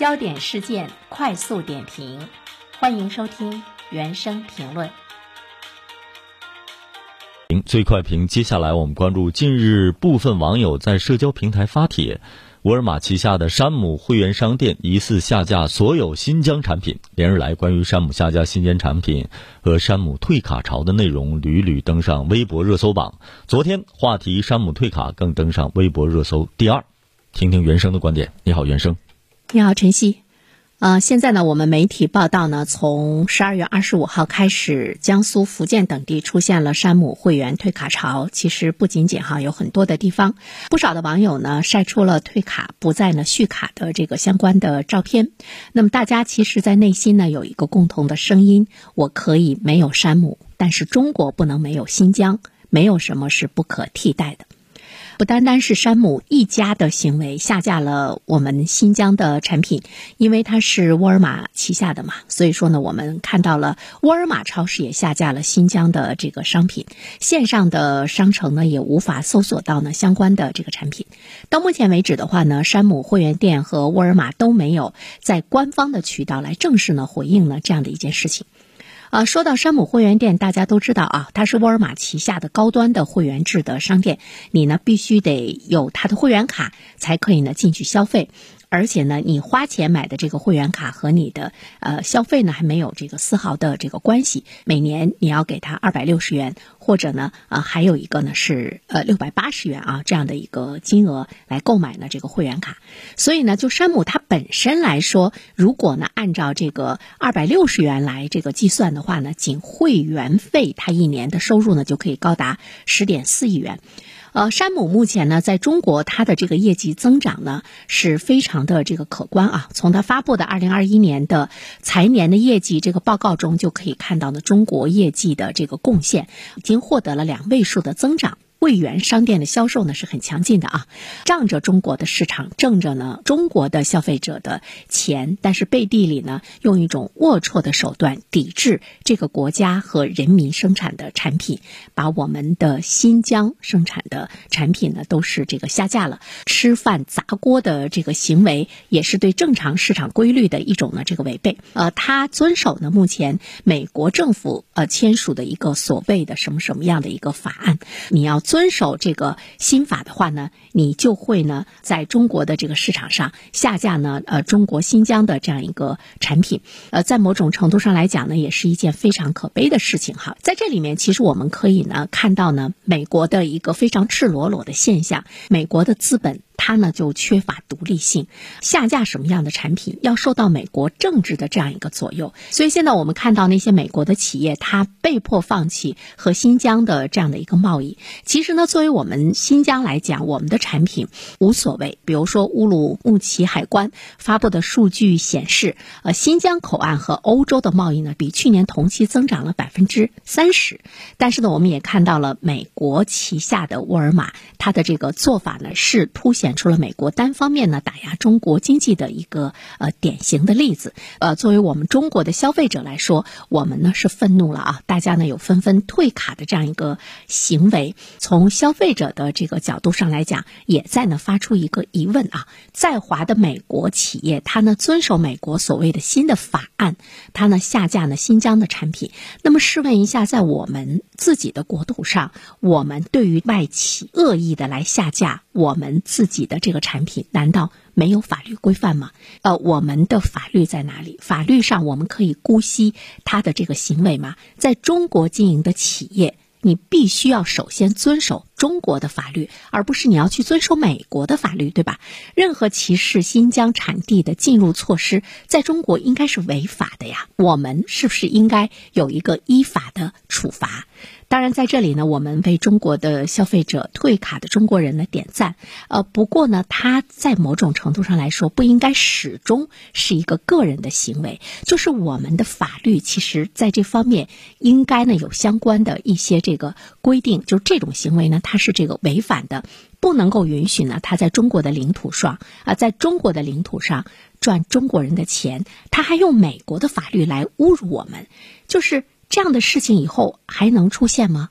焦点事件快速点评，欢迎收听原声评论。评最快评，接下来我们关注近日部分网友在社交平台发帖，沃尔玛旗下的山姆会员商店疑似下架所有新疆产品。连日来，关于山姆下架新疆产品和山姆退卡潮的内容屡屡登上微博热搜榜。昨天，话题山姆退卡更登上微博热搜第二。听听原生的观点。你好，原生。你好，晨曦。呃，现在呢，我们媒体报道呢，从十二月二十五号开始，江苏、福建等地出现了山姆会员退卡潮。其实不仅仅哈，有很多的地方，不少的网友呢晒出了退卡不再呢续卡的这个相关的照片。那么大家其实，在内心呢有一个共同的声音：我可以没有山姆，但是中国不能没有新疆，没有什么是不可替代的。不单单是山姆一家的行为下架了我们新疆的产品，因为它是沃尔玛旗下的嘛，所以说呢，我们看到了沃尔玛超市也下架了新疆的这个商品，线上的商城呢也无法搜索到呢相关的这个产品。到目前为止的话呢，山姆会员店和沃尔玛都没有在官方的渠道来正式呢回应了这样的一件事情。啊，说到山姆会员店，大家都知道啊，它是沃尔玛旗下的高端的会员制的商店，你呢必须得有它的会员卡才可以呢进去消费。而且呢，你花钱买的这个会员卡和你的呃消费呢还没有这个丝毫的这个关系。每年你要给他二百六十元，或者呢啊还有一个呢是呃六百八十元啊这样的一个金额来购买呢这个会员卡。所以呢，就山姆它本身来说，如果呢按照这个二百六十元来这个计算的话呢，仅会员费它一年的收入呢就可以高达十点四亿元。呃，山姆目前呢，在中国它的这个业绩增长呢是非常的这个可观啊。从它发布的二零二一年的财年的业绩这个报告中就可以看到呢，中国业绩的这个贡献已经获得了两位数的增长。会员商店的销售呢是很强劲的啊，仗着中国的市场，挣着呢中国的消费者的钱，但是背地里呢用一种龌龊的手段抵制这个国家和人民生产的产品，把我们的新疆生产的产品呢都是这个下架了，吃饭砸锅的这个行为也是对正常市场规律的一种呢这个违背。呃，他遵守呢目前美国政府呃签署的一个所谓的什么什么样的一个法案，你要。遵守这个新法的话呢，你就会呢在中国的这个市场上下架呢呃中国新疆的这样一个产品，呃在某种程度上来讲呢，也是一件非常可悲的事情哈。在这里面，其实我们可以呢看到呢美国的一个非常赤裸裸的现象，美国的资本。它呢就缺乏独立性，下架什么样的产品要受到美国政治的这样一个左右，所以现在我们看到那些美国的企业，它被迫放弃和新疆的这样的一个贸易。其实呢，作为我们新疆来讲，我们的产品无所谓。比如说乌鲁木齐海关发布的数据显示，呃，新疆口岸和欧洲的贸易呢，比去年同期增长了百分之三十。但是呢，我们也看到了美国旗下的沃尔玛，它的这个做法呢，是凸显。出了美国单方面呢打压中国经济的一个呃典型的例子，呃，作为我们中国的消费者来说，我们呢是愤怒了啊！大家呢有纷纷退卡的这样一个行为，从消费者的这个角度上来讲，也在呢发出一个疑问啊：在华的美国企业，它呢遵守美国所谓的新的法案，它呢下架呢新疆的产品，那么试问一下，在我们自己的国土上，我们对于外企恶意的来下架我们自己。的这个产品难道没有法律规范吗？呃，我们的法律在哪里？法律上我们可以姑息他的这个行为吗？在中国经营的企业，你必须要首先遵守中国的法律，而不是你要去遵守美国的法律，对吧？任何歧视新疆产地的进入措施，在中国应该是违法的呀。我们是不是应该有一个依法的处罚？当然，在这里呢，我们为中国的消费者退卡的中国人呢点赞。呃，不过呢，他在某种程度上来说，不应该始终是一个个人的行为。就是我们的法律，其实在这方面应该呢有相关的一些这个规定。就这种行为呢，它是这个违反的，不能够允许呢他在中国的领土上啊，在中国的领土上赚中国人的钱，他还用美国的法律来侮辱我们，就是。这样的事情以后还能出现吗？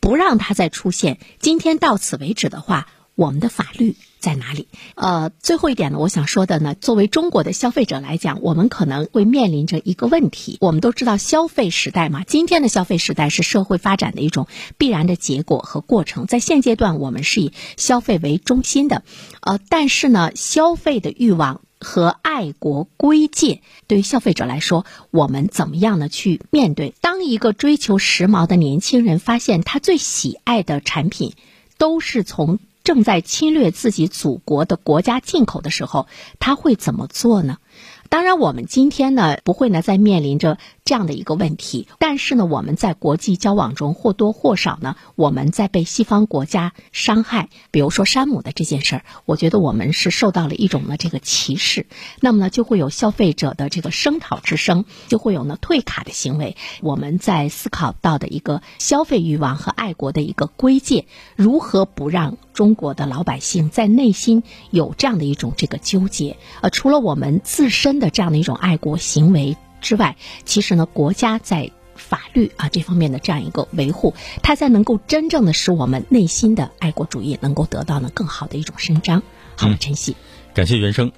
不让它再出现。今天到此为止的话，我们的法律在哪里？呃，最后一点呢，我想说的呢，作为中国的消费者来讲，我们可能会面临着一个问题。我们都知道消费时代嘛，今天的消费时代是社会发展的一种必然的结果和过程。在现阶段，我们是以消费为中心的，呃，但是呢，消费的欲望和爱国归界，对于消费者来说，我们怎么样呢？去面对？当一个追求时髦的年轻人发现他最喜爱的产品都是从正在侵略自己祖国的国家进口的时候，他会怎么做呢？当然，我们今天呢不会呢再面临着这样的一个问题，但是呢，我们在国际交往中或多或少呢，我们在被西方国家伤害。比如说山姆的这件事儿，我觉得我们是受到了一种呢这个歧视，那么呢就会有消费者的这个声讨之声，就会有呢退卡的行为。我们在思考到的一个消费欲望和爱国的一个归界，如何不让中国的老百姓在内心有这样的一种这个纠结？呃，除了我们自身。的这样的一种爱国行为之外，其实呢，国家在法律啊这方面的这样一个维护，它才能够真正的使我们内心的爱国主义能够得到呢更好的一种伸张。好，陈曦，感谢原生。